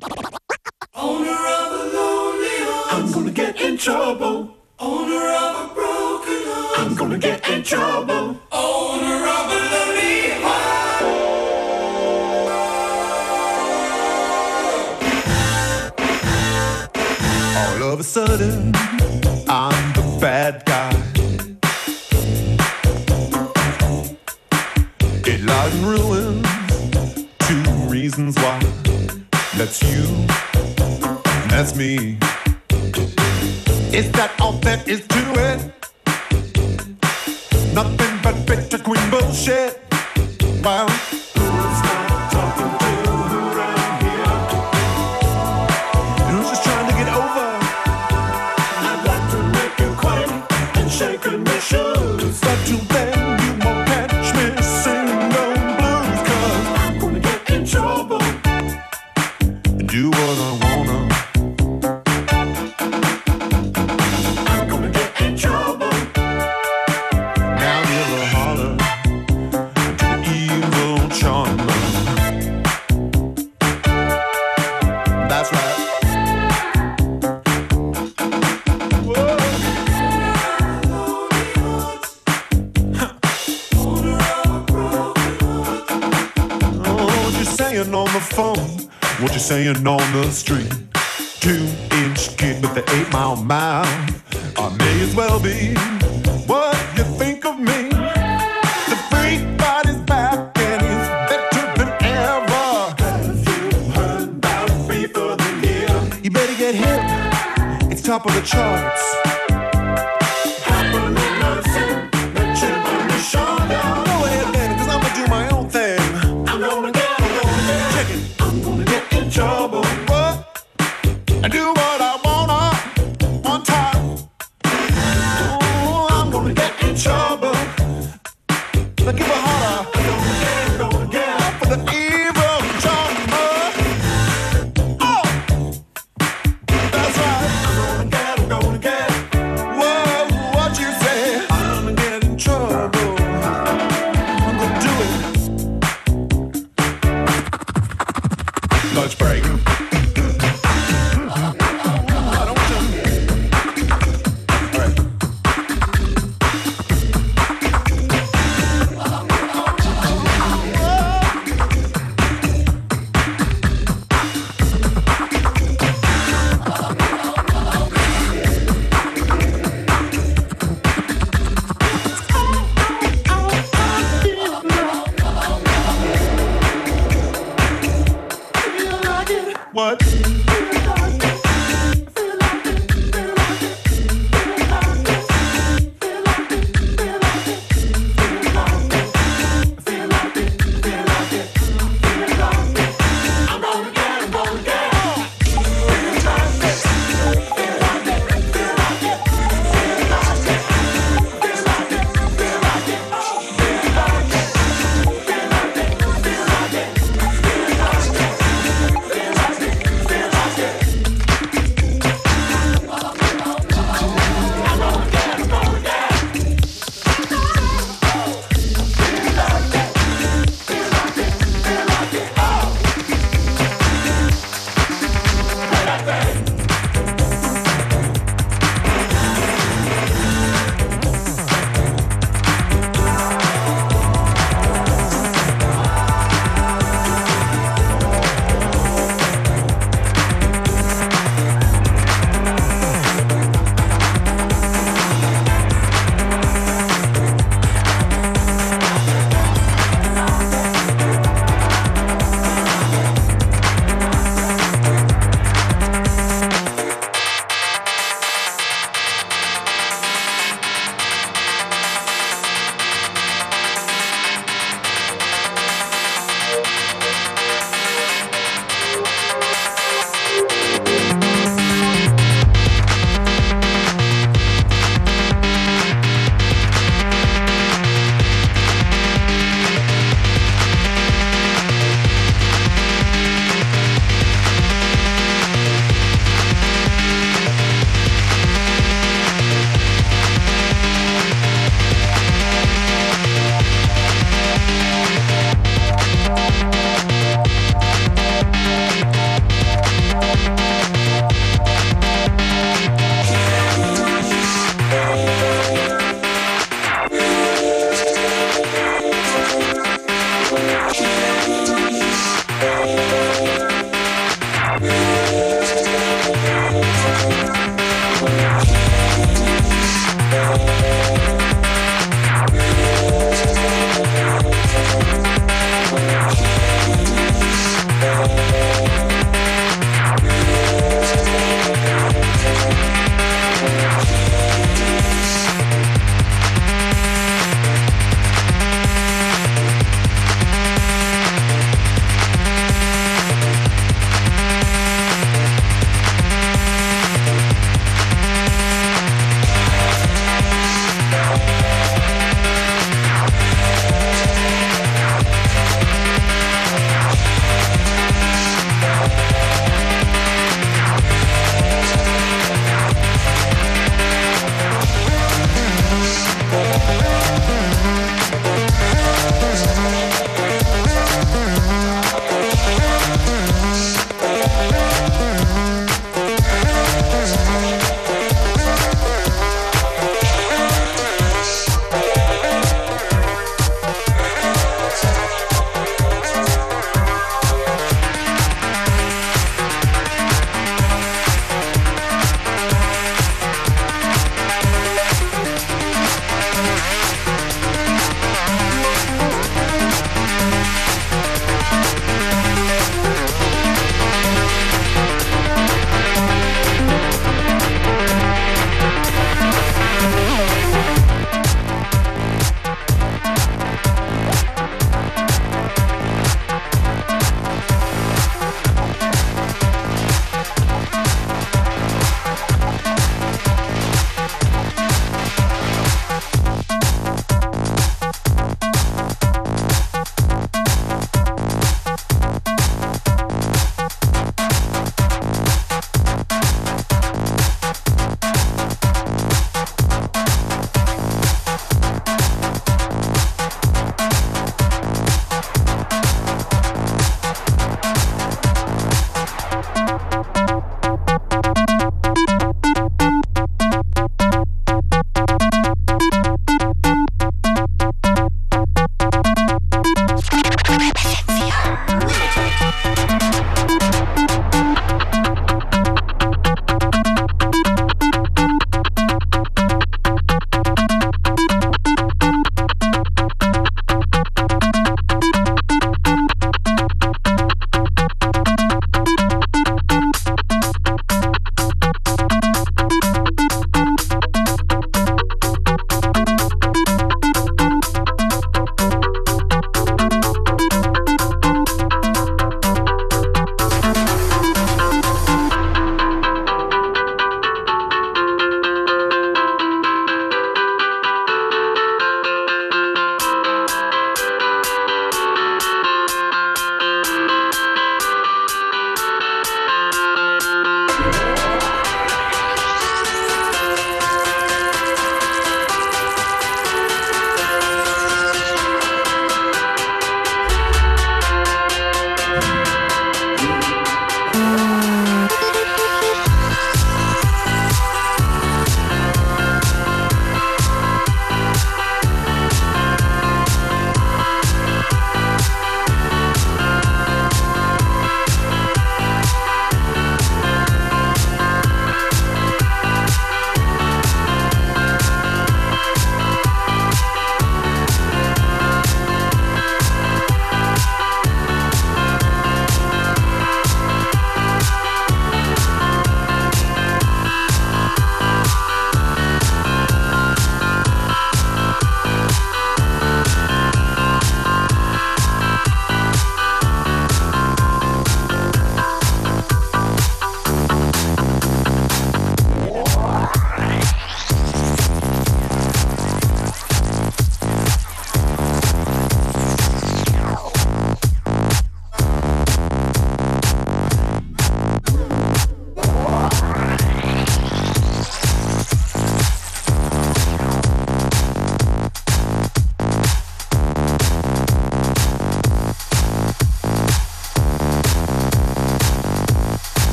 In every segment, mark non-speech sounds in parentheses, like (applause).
Owner of a lonely heart. I'm gonna get in trouble. Owner of a broken heart. I'm gonna get in trouble. Owner of a lonely heart. All of a sudden, I'm the bad guy. It lies in ruins. Two reasons why saying It's top of the charts.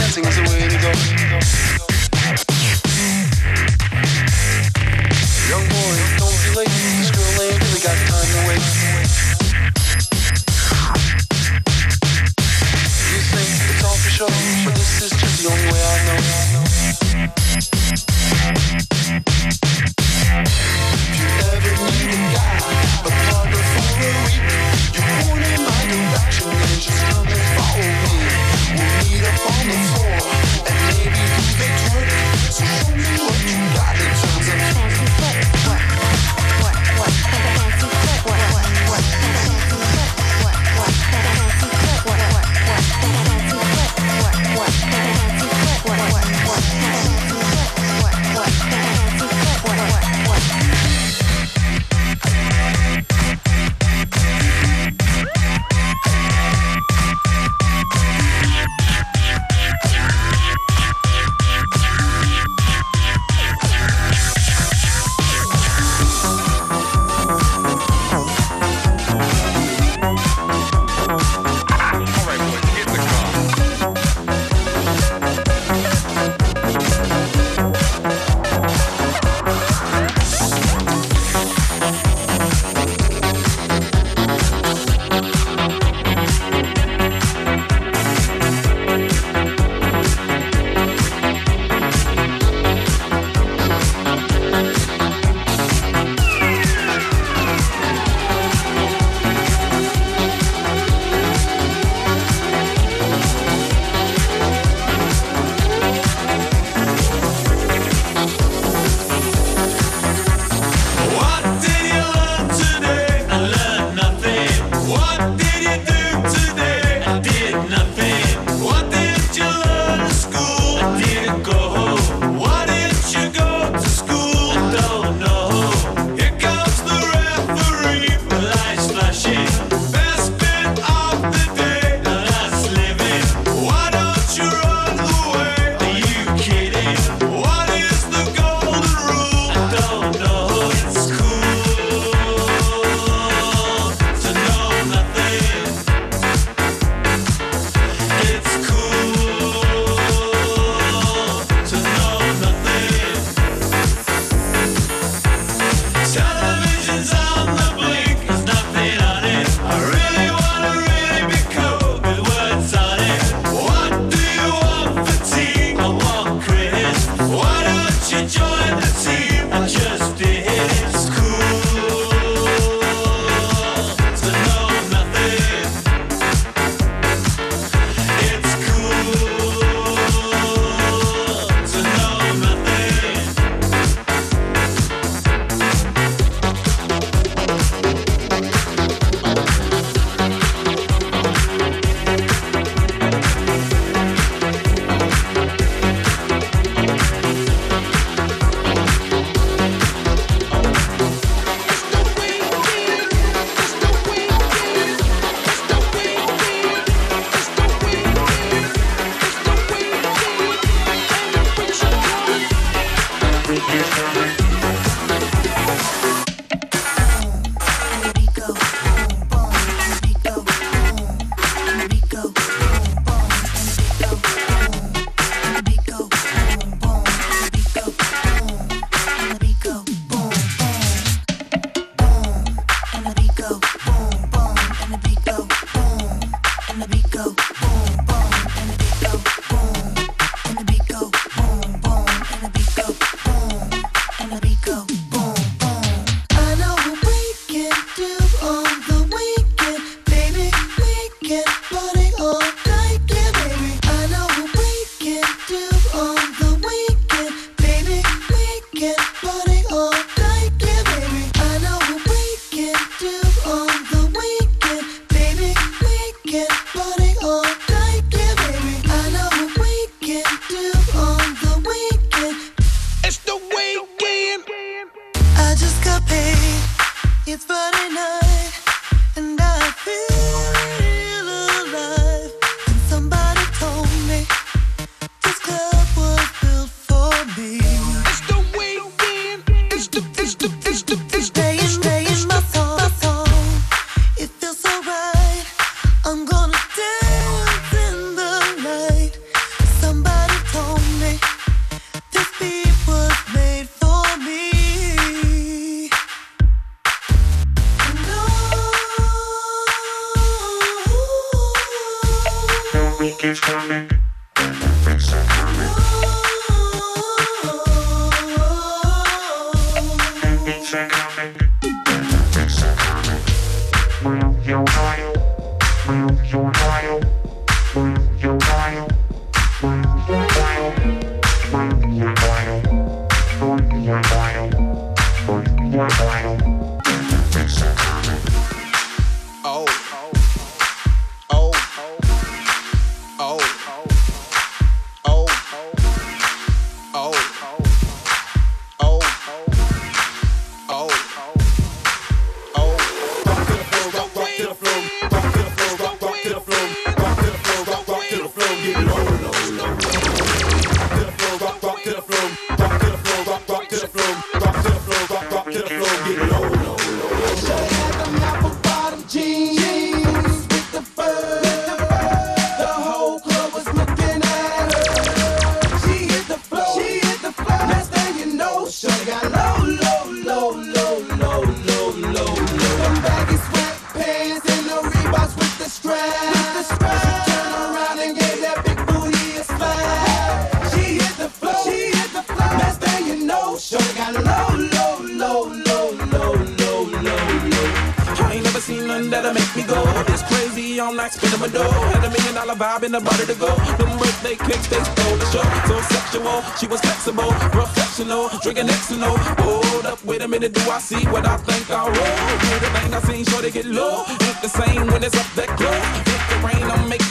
Up on the floor and maybe week is coming.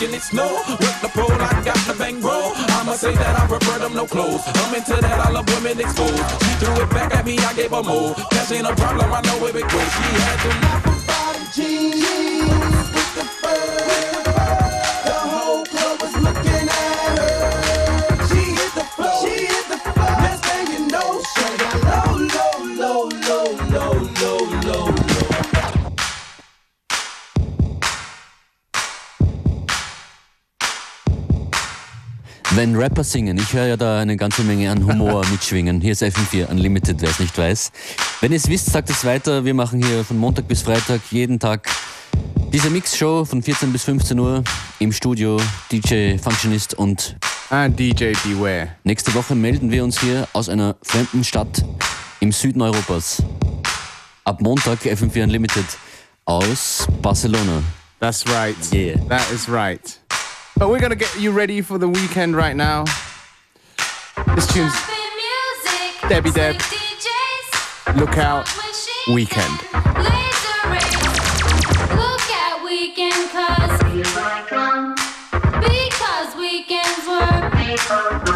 I'm snow. With the pole, I got the bang roll. I'ma say that I prefer them no clothes. I'm into that, I love women exposed. She threw it back at me, I gave her more. Cash ain't a problem, I know where it goes. She had them apple bottom jeans Wenn Rapper singen, ich höre ja da eine ganze Menge an Humor (laughs) mitschwingen. Hier ist FM4 Unlimited, wer es nicht weiß. Wenn ihr es wisst, sagt es weiter. Wir machen hier von Montag bis Freitag jeden Tag diese Mix-Show von 14 bis 15 Uhr im Studio. DJ Functionist und ah, DJ Beware. Nächste Woche melden wir uns hier aus einer fremden Stadt im Süden Europas. Ab Montag FM4 Unlimited aus Barcelona. That's right. Yeah. That is right. But we're gonna get you ready for the weekend right now. This tune's Debbie Deb. Look out, weekend. Look weekend, cause because weekends.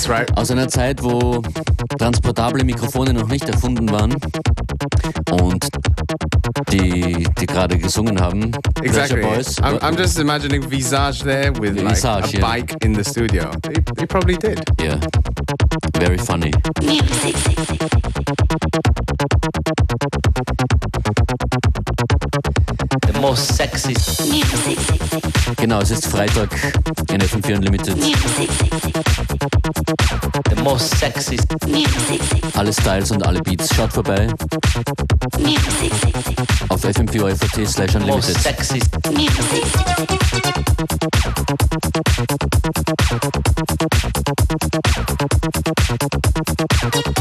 That's right. aus einer Zeit, wo transportable Mikrofone noch nicht erfunden waren und die, die gerade gesungen haben, Exactly. Boys, I'm, I'm just imagining Visage there with like Visage, a yeah. bike in the studio. They, they probably did. yeah, very funny. The most sexy Genau, es ist Freitag in FM4 Unlimited. Most sexy Alle Styles und alle Beats. Schaut vorbei auf fm4 slash unlimited. sexy the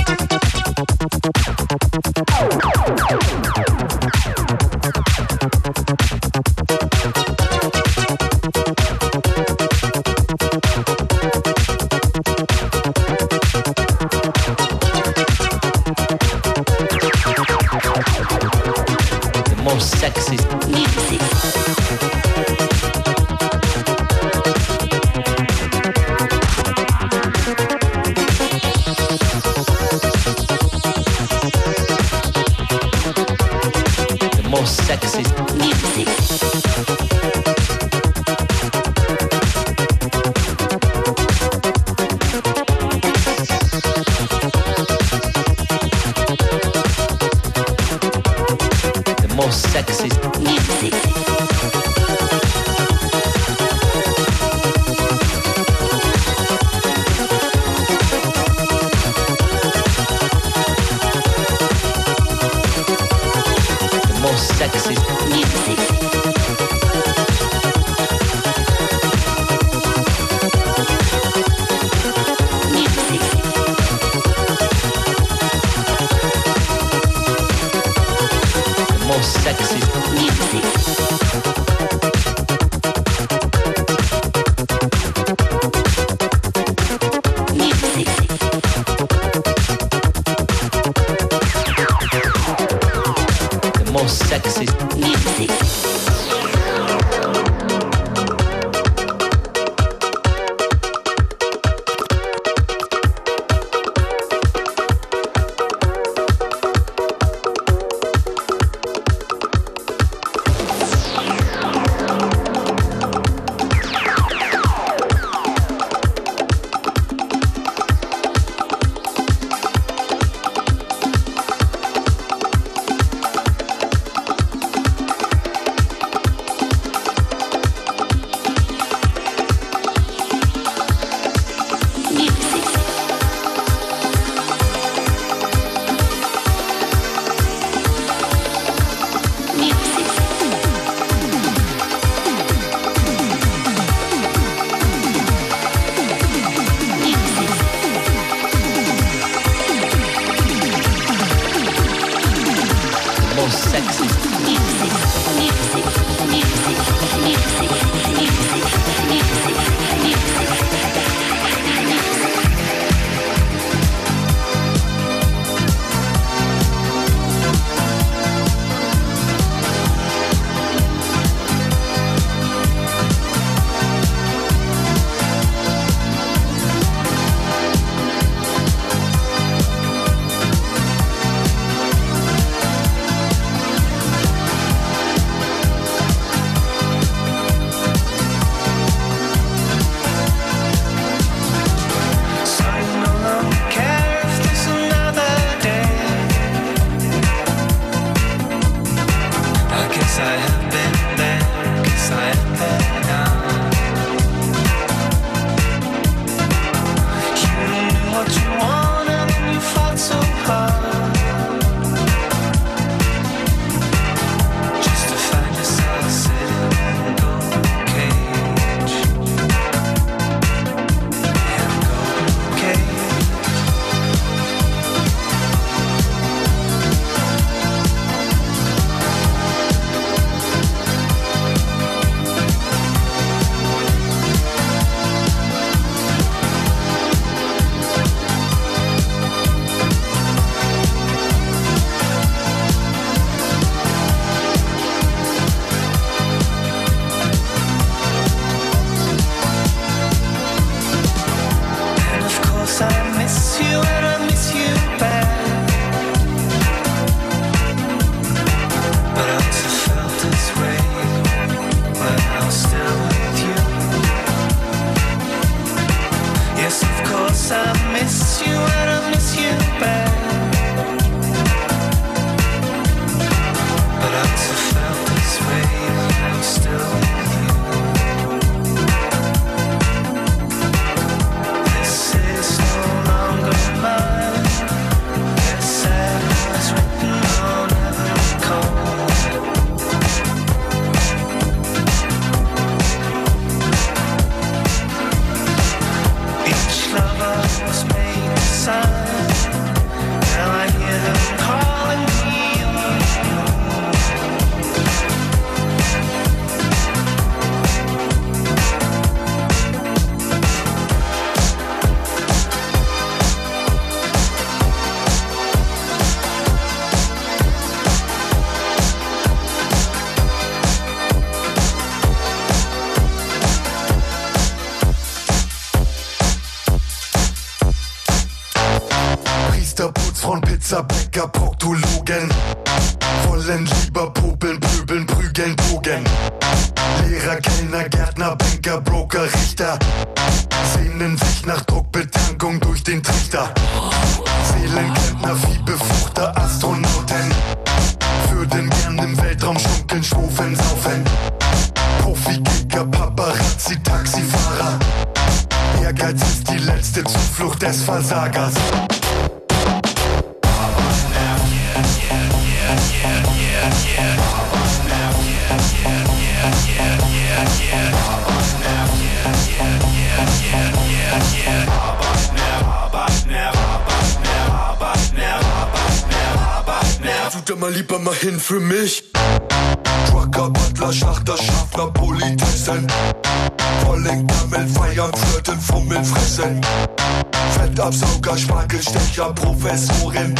Zucker, Sparkelstecher, Professorin.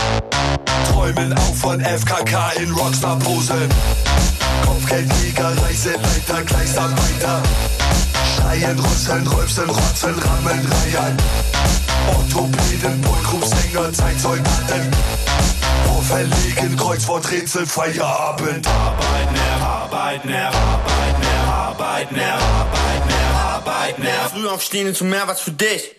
Träumen auch von FKK in Rockstar-Posen. Kopfgeldjäger, Reiseleiter, Gleisarbeiter. Schreien, rüsseln, rülpsen, rotzen, rammen, reihen. Orthopäden, Bullcrew-Sänger, Zeitsoldaten. Vorverlegen, Kreuzworträtsel, Feierabend. Arbeit nerv, Arbeit nerv, Arbeit nerv, Arbeit nerv, Arbeit nerv, Arbeit nerv. Ne Früh aufstehen zu mehr was für dich.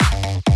Bye.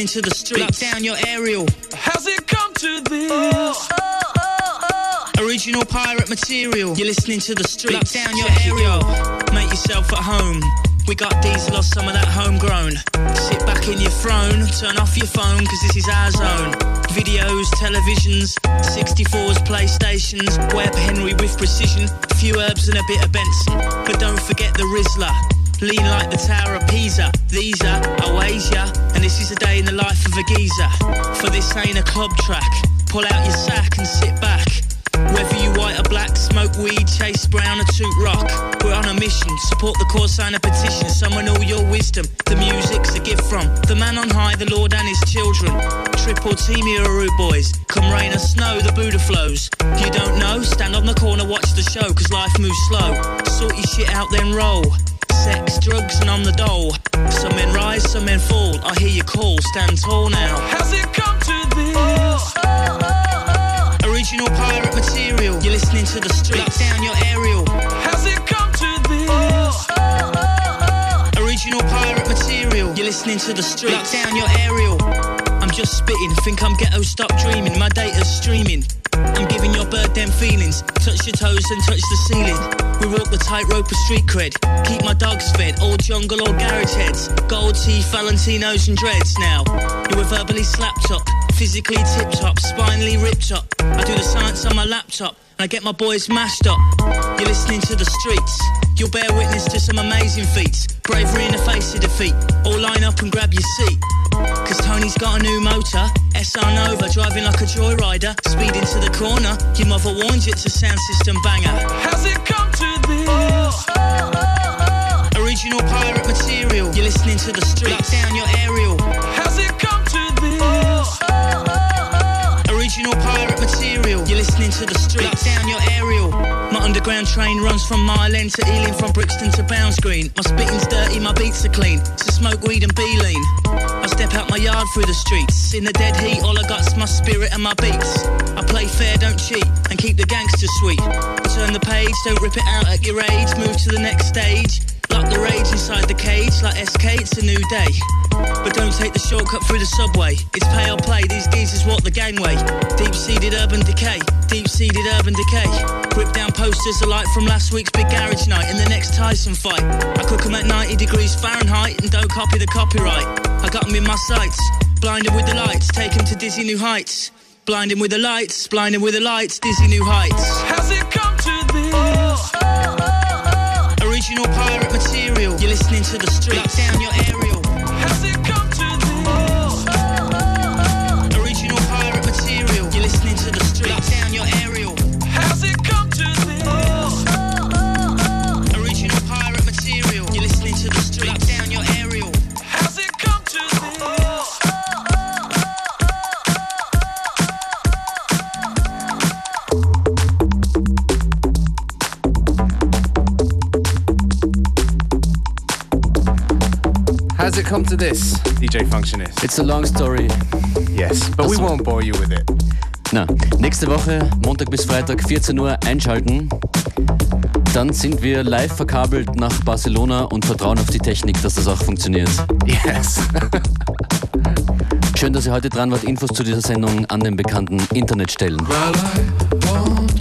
Listening to the street. Lock down your aerial. Has it come to this? Oh, oh, oh. Original pirate material. You're listening to the street. Lock down your aerial. Make yourself at home. We got diesel or some of that homegrown. Sit back in your throne, turn off your phone, cause this is our zone. Videos, televisions, 64s, PlayStations, Web Henry with precision, a few herbs and a bit of Benson. But don't forget the Rizla. Lean like the Tower of Pisa. These are Oasia, and this is a day in the life of a geezer. For this ain't a club track. Pull out your sack and sit back. Whether you white or black, smoke weed, chase brown or toot rock. We're on a mission, support the cause, sign a petition, summon all your wisdom. The music's a gift from the man on high, the Lord and his children. Triple team rude boys. Come rain or snow, the Buddha flows. You don't know? Stand on the corner, watch the show, cause life moves slow. Sort your shit out, then roll. Sex, drugs, and on the dole. Some men rise, some men fall. I hear you call, stand tall now. Has it come to this? Oh, oh, oh. Original pirate material. You're listening to the street. Lock down your aerial. Has it come to this? Original pirate material. You're listening to the street. Lock down your aerial. I'm just spitting. Think I'm ghetto. Stop dreaming. My data's streaming. I'm giving your bird them feelings. Touch your toes and touch the ceiling. We walk the tightrope of street cred. Keep my dogs fed. Old jungle or garage heads. Gold teeth, Valentinos and dreads now. You were verbally slapped up. Physically tip top. Spinally ripped up. I do the science on my laptop. And I get my boys mashed up. You're listening to the streets. You'll bear witness to some amazing feats. Bravery in the face of defeat. All line up and grab your seat. Cause Tony's got a new motor. SR Nova driving like a joyrider. Speed into the corner. Your mother warned you it's a sound system banger. Has it come to this? Original pirate material. You're listening to the streets. Lock down your aerial. Has it come to this? Original pirate material. You're listening to the streets. Lock down your aerial. Underground train runs from Mile End to Ealing, from Brixton to Bounds Green. My spitting's dirty, my beats are clean. So smoke weed and be lean. I step out my yard through the streets. In the dead heat, all I got's my spirit and my beats. I play fair, don't cheat, and keep the gangsters sweet. Turn the page, don't rip it out at your age. Move to the next stage. Lock the rage inside the cage, like SK, it's a new day. But don't take the shortcut through the subway. It's pay or play, these geezers walk the gangway. Deep seated urban decay, deep seated urban decay. Rip down posters alike from last week's big garage night and the next Tyson fight. I cook 'em at 90 degrees Fahrenheit and don't copy the copyright. I got 'em in my sights, blinded with the lights, take take 'em to dizzy new heights. Blinding with the lights, blinding with the lights, dizzy new heights. Has it come? Original pirate material. You're listening to the streets. Lock down your aerial. This, DJ Functionist? It's a long story. Yes, but we Das- won't bore you with it. Na, nächste Woche, Montag bis Freitag, 14 Uhr einschalten. Dann sind wir live verkabelt nach Barcelona und vertrauen auf die Technik, dass das auch funktioniert. Yes. (laughs) Schön, dass ihr heute dran wart. Infos zu dieser Sendung an den bekannten Internetstellen. Well, I won't